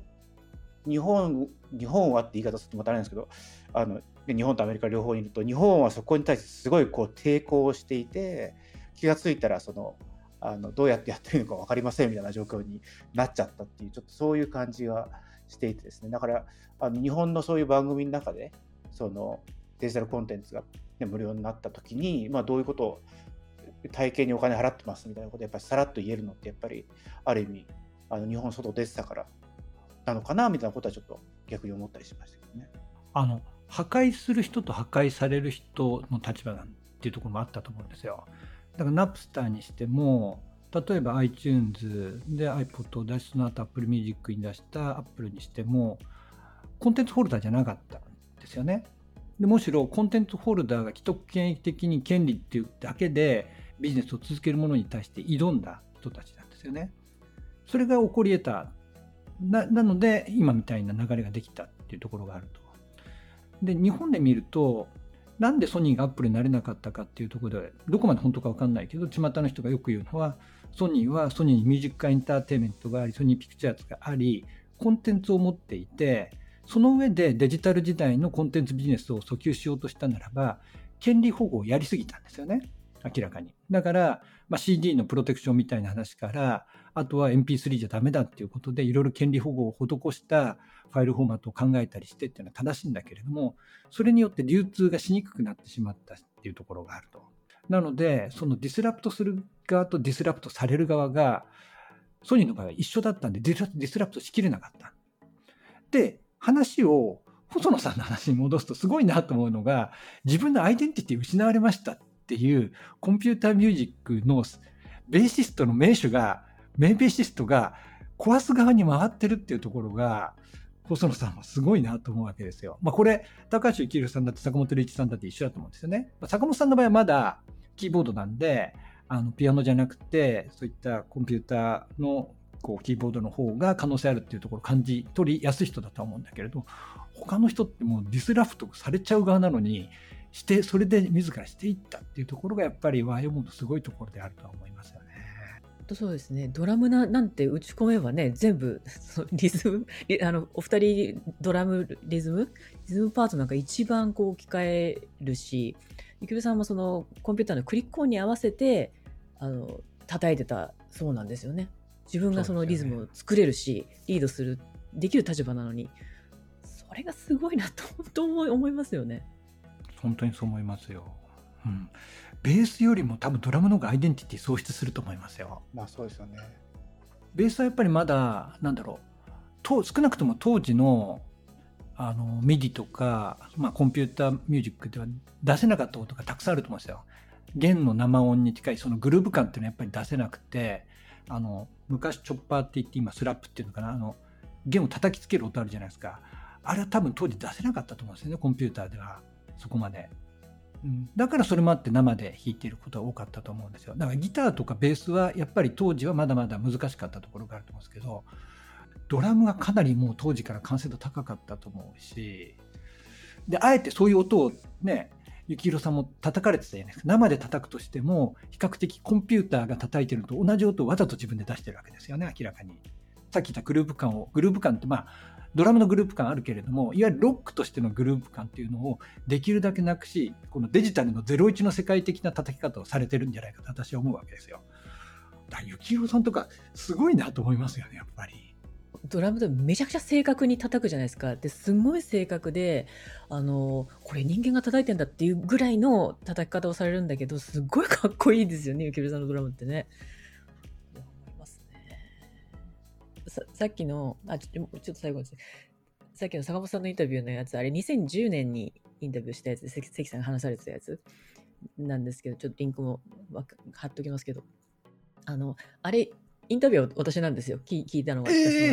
日本日本はって言い方するとまたあれなんですけどあの日本とアメリカ両方にいると日本はそこに対してすごいこう抵抗をしていて気が付いたらそのあのどうやってやっていいのか分かりませんみたいな状況になっちゃったっていうちょっとそういう感じがしていてですねだからあの日本のそういう番組の中でそのデジタルコンテンツが、ね、無料になった時に、まあ、どういうことを体験にお金払ってますみたいなことやっぱりさらっと言えるのってやっぱりある意味あの日本外出てたからなのかなみたいなことはちょっと逆に思ったりしましたけどね。あの破壊する人と破壊される人の立場なんていうところもあったと思うんですよ。だからナプスターにしても例えば iTunes で iPod を出しその後 Apple Music に出した Apple にしてもコンテンツホルダーじゃなかったんですよね。でむしろコンテンツホルダーが既得権益的に権利っていうだけでビジネスを続けるものに対して挑んだ人たちなんですよね。それが起こり得た。ななので、今みたいな流れができたっていうところがあると。で、日本で見ると、なんでソニーがアップルになれなかったかっていうところで、どこまで本当か分かんないけど、巷の人がよく言うのは、ソニーはソニーにミュージックエンターテインメントがあり、ソニーピクチャーズがあり、コンテンツを持っていて、その上でデジタル時代のコンテンツビジネスを訴求しようとしたならば、権利保護をやりすぎたんですよね。明らかに。だから、まあ、CD のプロテクションみたいな話から、あとは MP3 じゃダメだっていうことで、いろいろ権利保護を施したファイルフォーマットを考えたりしてっていうのは正しいんだけれども、それによって流通がしにくくなってしまったっていうところがあると。なので、その disrupt する側と disrupt される側が、ソニーの場合は一緒だったんで、ディスラプトしきれなかった。で、話を細野さんの話に戻すとすごいなと思うのが、自分のアイデンティティ失われましたっていうコンピューターミュージックのベーシストの名手が、名ベーシストが壊す側に回ってるっていうところが、細野さんはすごいなと思うわけですよ。まあこれ、高橋幸宏さんだって坂本龍一さんだって一緒だと思うんですよね。まあ、坂本さんの場合はまだキーボードなんで、あのピアノじゃなくて、そういったコンピューターのこうキーボードの方が可能性あるっていうところを感じ取りやすい人だと思うんだけれど、他の人ってもうディスラフトされちゃう側なのに、して、それで自らしていったっていうところがやっぱりワイオモンのすごいところであるとは思いますよね。そうですね。ドラムななんて打ち込めばね、全部、(laughs) リズム、あの、お二人、ドラム、リズム？リズムパートなんか一番こう聞かえるし、ゆきるさんもそのコンピューターのクリック音に合わせて、あの、叩いてたそうなんですよね。自分がそのリズムを作れるし、ね、リードする、できる立場なのに、それがすごいなと、本当思いますよね。本当にそう思いますよ。うん、ベースよりも多分ドラムの方がアイデンティティ喪失すると思いますよ。まあそうですよね。ベースはやっぱりまだなんだろうと少なくとも当時のあのミディとか、まあ、コンピューターミュージックでは出せなかったことがたくさんあると思うんですよ。弦の生音に近いそのグルーヴ感っていうのはやっぱり出せなくてあの昔チョッパーって言って今スラップっていうのかなあの弦を叩きつける音あるじゃないですかあれは多分当時出せなかったと思うんですよねコンピューターでは。そこまで。うん、だからそれもあって生で弾いていることが多かったと思うんですよ。だからギターとかベースはやっぱり当時はまだまだ難しかったところがあると思うんですけど、ドラムがかなりもう当時から完成度高かったと思うし、で、あえてそういう音をね、幸宏さんも叩かれてたじゃないですか。生で叩くとしても、比較的コンピューターが叩いてるのと同じ音をわざと自分で出してるわけですよね、明らかに。さっき言ったグループ感を、グループ感ってまあ、ドラムのグループ感あるけれども、いわゆるロックとしてのグループ感っていうのをできるだけなくし、このデジタルの01の世界的な叩き方をされてるんじゃないかと私は思うわけですよ。だから幸宏さんとかすごいなと思いますよねやっぱり。ドラムでめちゃくちゃ正確に叩くじゃないですか。ですごい正確で、あの、これ人間が叩いてんだっていうぐらいの叩き方をされるんだけど、すごいかっこいいですよね、ゆきるさんのドラムってね。ささっきの、あ、ちょっと最後ですね。さっきの坂本さんのインタビューのやつ、あれ2010年にインタビューしたやつで、関関さんが話されてたやつなんですけど、ちょっとリンクも貼っときますけど、あの、あれ、インタビューは私なんですよ。聞聞いたのが、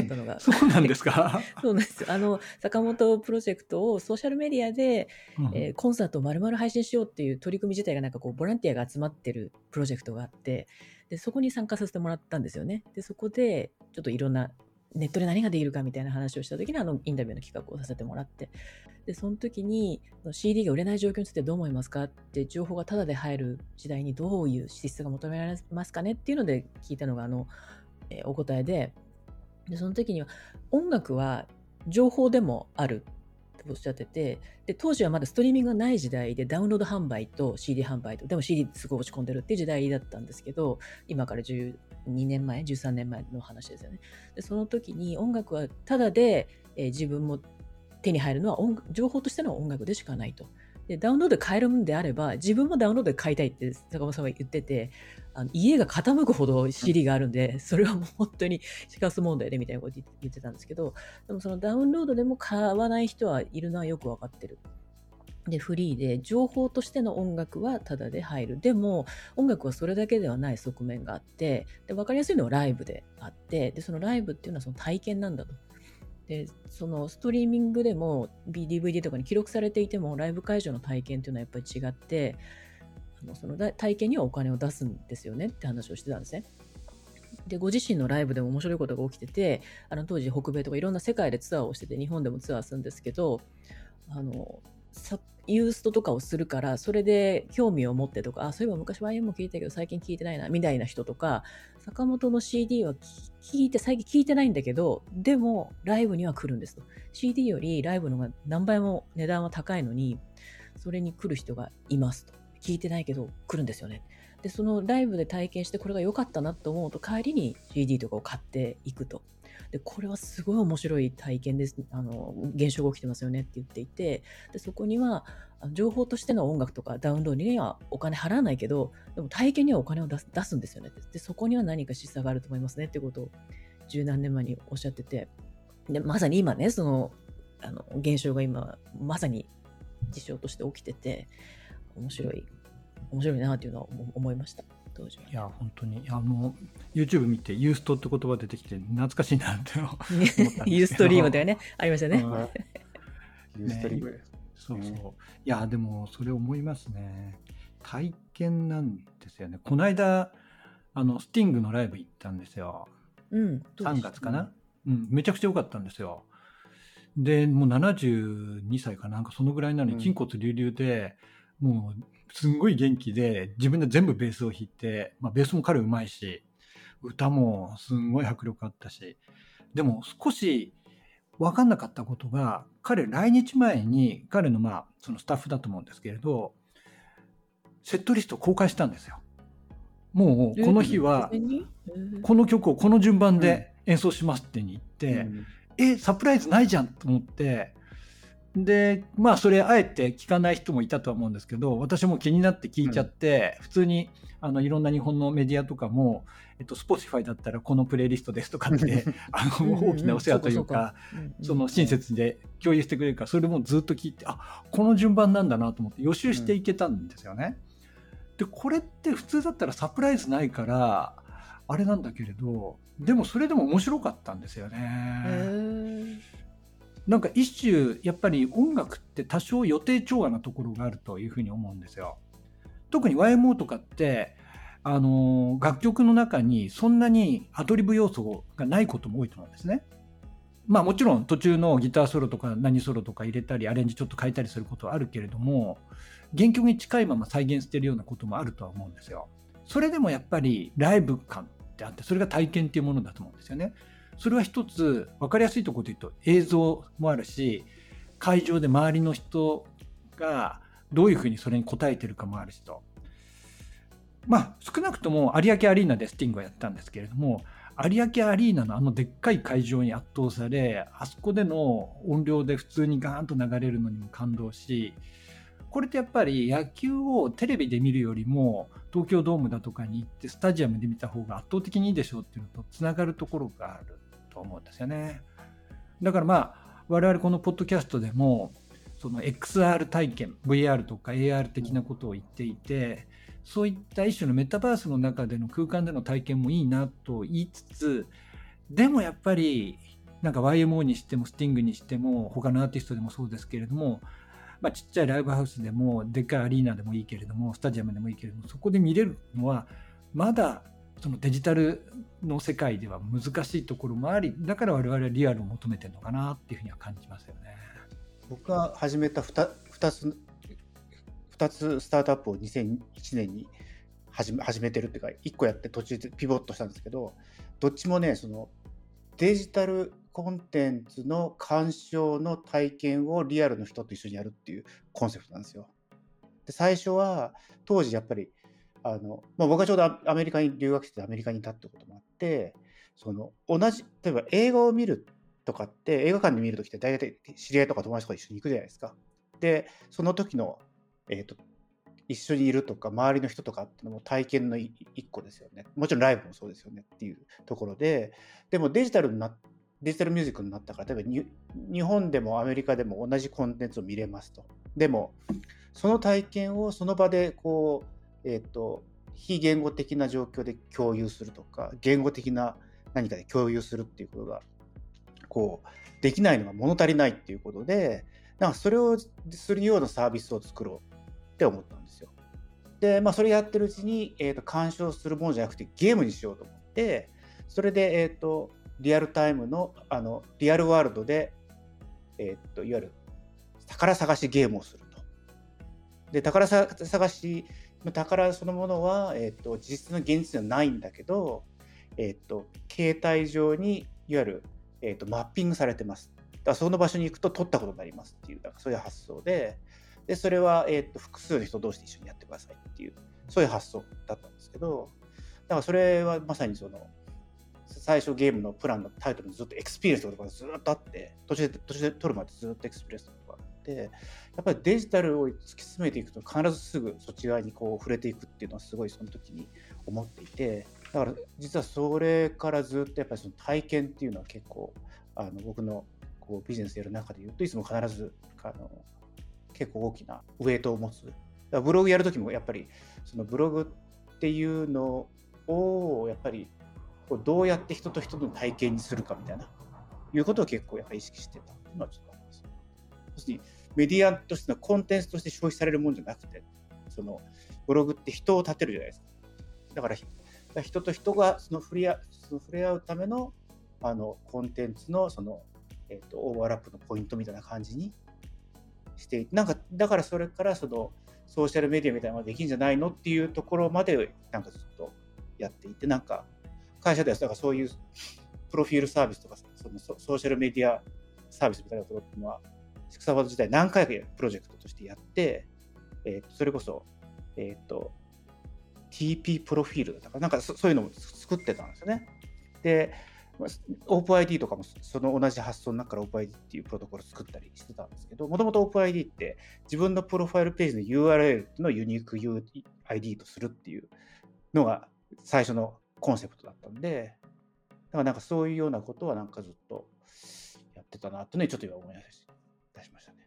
たのが。そうなんですか？(laughs) そうなんですよ。あの、坂本プロジェクトをソーシャルメディアで、うんえーコンサートを丸々配信しようっていう取り組み自体がなんかこう、ボランティアが集まってるプロジェクトがあって、で、そこに参加させてもらったんですよね。で、そこで、ちょっといろんな、ネットで何ができるかみたいな話をした時にあのインタビューの企画をさせてもらって。でその時に CD が売れない状況についてどう思いますかって情報がタダで入る時代にどういう資質が求められますかねっていうので聞いたのがあの、えーお答えで。でその時には音楽は情報でもある。っておっしゃっててで当時はまだストリーミングがない時代でダウンロード販売と CD 販売とでも CD すごい落ち込んでるっていう時代だったんですけど今から12年前13年前の話ですよね。でその時に音楽はただで、えー自分も手に入るのは音情報としての音楽でしかないと。でダウンロードで買えるんであれば自分もダウンロードで買いたいって坂本さんは言っててあの家が傾くほど CD があるんで、それはもう本当に死活問題でみたいなこと言って言ってたんですけど、でもそのダウンロードでも買わない人はいるのはよくわかってる。で、フリーで、情報としての音楽はタダで入る。でも、音楽はそれだけではない側面があって、で、わかりやすいのはライブであって、で、そのライブっていうのはその体験なんだと。で、そのストリーミングでも DVD とかに記録されていても、ライブ会場の体験っていうのはやっぱり違って、のその体験にはお金を出すんですよねって話をしてたんですね。でご自身のライブでも面白いことが起きててあの当時北米とかいろんな世界でツアーをしてて日本でもツアーするんですけどあのユーストとかをするからそれで興味を持ってとかあそういえば昔 YM も聞いたけど最近聞いてないなみたいな人とか坂本の CD は聞いて最近聞いてないんだけどでもライブには来るんですと CD よりライブの方が何倍も値段は高いのにそれに来る人がいますと聞いてないけど来るんですよね。でそのライブで体験してこれが良かったなと思うと帰りに CD とかを買っていくと。でこれはすごい面白い体験です。あの現象が起きてますよねって言っていて。でそこには情報としての音楽とかダウンロードにはお金払わないけどでも体験にはお金を出す出すんですよね。でそこには何か示唆があると思いますねってことを十何年前におっしゃってて。でまさに今ねそのあの現象が今まさに事象として起きてて。面白い面白いなっていうのは思思いました当時はいや本当にあの YouTube 見てユーストって言葉出てきて懐かしいなって (laughs) 思ったんですけどユーストリームではねありましたね、うん (laughs) ユーストリーム。そうそう。ねいや、でも、それ思いますね。体験なんですよね。この間、あの、スティングのライブ行ったんですよ。うんどうで3した月かな。うん、めちゃくちゃ良かったんですよ。で、もう72歳かなんかそのぐらいなのに、うん筋骨隆々で、もう、すんごい元気で、自分で全部ベースを弾いて、まあ、ベースも彼うまいし、歌もすんごい迫力あったし、でも少し分かんなかったことが、彼来日前に、彼のまあ、そのスタッフだと思うんですけれど、セットリストを公開したんですよ。もう、この日は、この曲をこの順番で演奏しますって言って、うん。え、サプライズないじゃんと思って、で、まあ、それ、あえて聞かない人もいたとは思うんですけど、私も気になって聞いちゃって、普通に、あの、いろんな日本のメディアとかも、えっと、Spotify だったらこのプレイリストですとかって、(laughs) あの、うんうんうん大きなお世話というか、その親切で共有してくれるから、それもずっと聞いて、あ、この順番なんだなと思って予習していけたんですよね。で、これって普通だったらサプライズないから、あれなんだけれど、でもそれでも面白かったんですよね。なんか一種やっぱり音楽って多少予定調和なところがあるというふうに思うんですよ。特に YMO とかってあの楽曲の中にそんなにアドリブ要素がないことも多いと思うんですね。まあもちろん途中のギターソロとか何ソロとか入れたりアレンジちょっと変えたりすることはあるけれども原曲に近いまま再現してるようなこともあるとは思うんですよ。それでもやっぱりライブ感ってあってそれが体験っていうものだと思うんですよね。それは一つ分かりやすいところで言うと映像もあるし会場で周りの人がどういうふうにそれに応えてるかもあるしと。まあ少なくとも有明アリーナでスティングはやったんですけれども有明アリーナのあのでっかい会場に圧倒されあそこでの音量で普通にガーンと流れるのにも感動しこれってやっぱり野球をテレビで見るよりも東京ドームだとかに行ってスタジアムで見た方が圧倒的にいいでしょうっていうのとつながるところがある。と思うんですよね。だからまあ我々このポッドキャストでもその XR 体験 VR とか AR 的なことを言っていてそういった一種のメタバースの中での空間での体験もいいなと言いつつでもやっぱりなんか YMO にしてもスティングにしても他のアーティストでもそうですけれどもまあ、ちっちゃいライブハウスでもでっかいアリーナでもいいけれどもスタジアムでもいいけれどもそこで見れるのはまだそのデジタルの世界では難しいところもありだから我々はリアルを求めてるのかなっていうふうには感じますよね。僕が始めた 2, 2つ2つスタートアップを2001年に始め始めてるっていうか1個やって途中でピボットしたんですけどどっちもねそのデジタルコンテンツの鑑賞の体験をリアルの人と一緒にやるっていうコンセプトなんですよ。で最初は当時やっぱりあの、まあ、僕はちょうどアメリカに留学してアメリカにいたってこともあってその同じ例えば映画を見るとかって映画館で見るときって大体知り合いとか友達とか一緒に行くじゃないですか。でその時の、えーと、一緒にいるとか周りの人とかっていうのも体験の一個ですよね。もちろんライブもそうですよねっていうところででもデジタルになデジタルミュージックになったから例えば日本でもアメリカでも同じコンテンツを見れますと。でもその体験をその場でこう、えーと、非言語的な状況で共有するとか言語的な何かで共有するっていうことがこうできないのが物足りないっていうことでなんかそれをするようなサービスを作ろうって思ったんですよ。でまあそれやってるうちに、えーと、鑑賞するものじゃなくてゲームにしようと思ってそれでえっ、ー、とリアルタイムのあのリアルワールドで、えー、といわゆる宝探しゲームをすると。で宝探しの宝そのものは、え、っと実質の現実にはないんだけど、え、っと携帯上にいわゆる、え、っとマッピングされてます。だからその場所に行くと取ったことになりますっていうなんかそういう発想ででそれは、え、っと複数の人同士で一緒にやってくださいっていうそういう発想だったんですけどだからそれはまさにその最初ゲームのプランのタイトルにずっとエクスペリエンスとかがずっとあって途中で途中で取るまでずっとエクスペリエンスてやっぱりデジタルを突き詰めていくと必ずすぐそっち側にこう触れていくっていうのはすごいその時に思っていてだから実はそれからずっとやっぱりその体験っていうのは結構あの僕のこうビジネスやる中で言うといつも必ずあの結構大きなウェイトを持つ。ブログやるときもやっぱりそのブログっていうのをやっぱりこうどうやって人と人との体験にするかみたいな、いうことを結構やっぱり意識してたっていうのはちょっとにメディアとしてのコンテンツとして消費されるもんじゃなくて、そのブログって人を立てるじゃないですか。だから人と人がその触れ合その触れ合うためのあのコンテンツのその、えーと、オーバーラップのポイントみたいな感じにしてなんかだからそれからそのソーシャルメディアみたいなのができるんじゃないのっていうところまでなんかずっとやっていてなんか会社ではだからそういうプロフィールサービスとかそのソーシャルメディアサービスみたいなところっていうのは、シクサワード自体何回かプロジェクトとしてやって、えー、それこそ、えっ、ー、と、TP プロフィールだとか、なんかそういうのを作ってたんですよね。で、OpenID とかもその同じ発想の中から OpenID っていうプロトコル作ったりしてたんですけど、もともと OpenID って自分のプロファイルページの URL のユニーク ID とするっていうのが最初のコンセプトだったんで、だからなんかそういうようなことはなんかずっとやってたなってね、ちょっと今思い出ししましたね。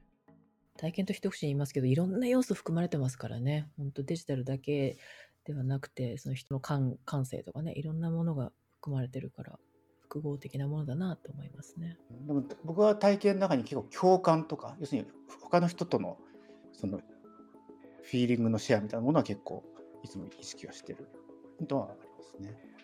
体験と一口に言いますけど、いろんな要素含まれてますからね。本当デジタルだけではなくて、その人の感感性とかね、いろんなものが含まれてるから、複合的なものだなと思いますね。でも僕は体験の中に結構共感とか、要するに他の人とのそのフィーリングのシェアみたいなものは結構いつも意識はしてるとはありますね。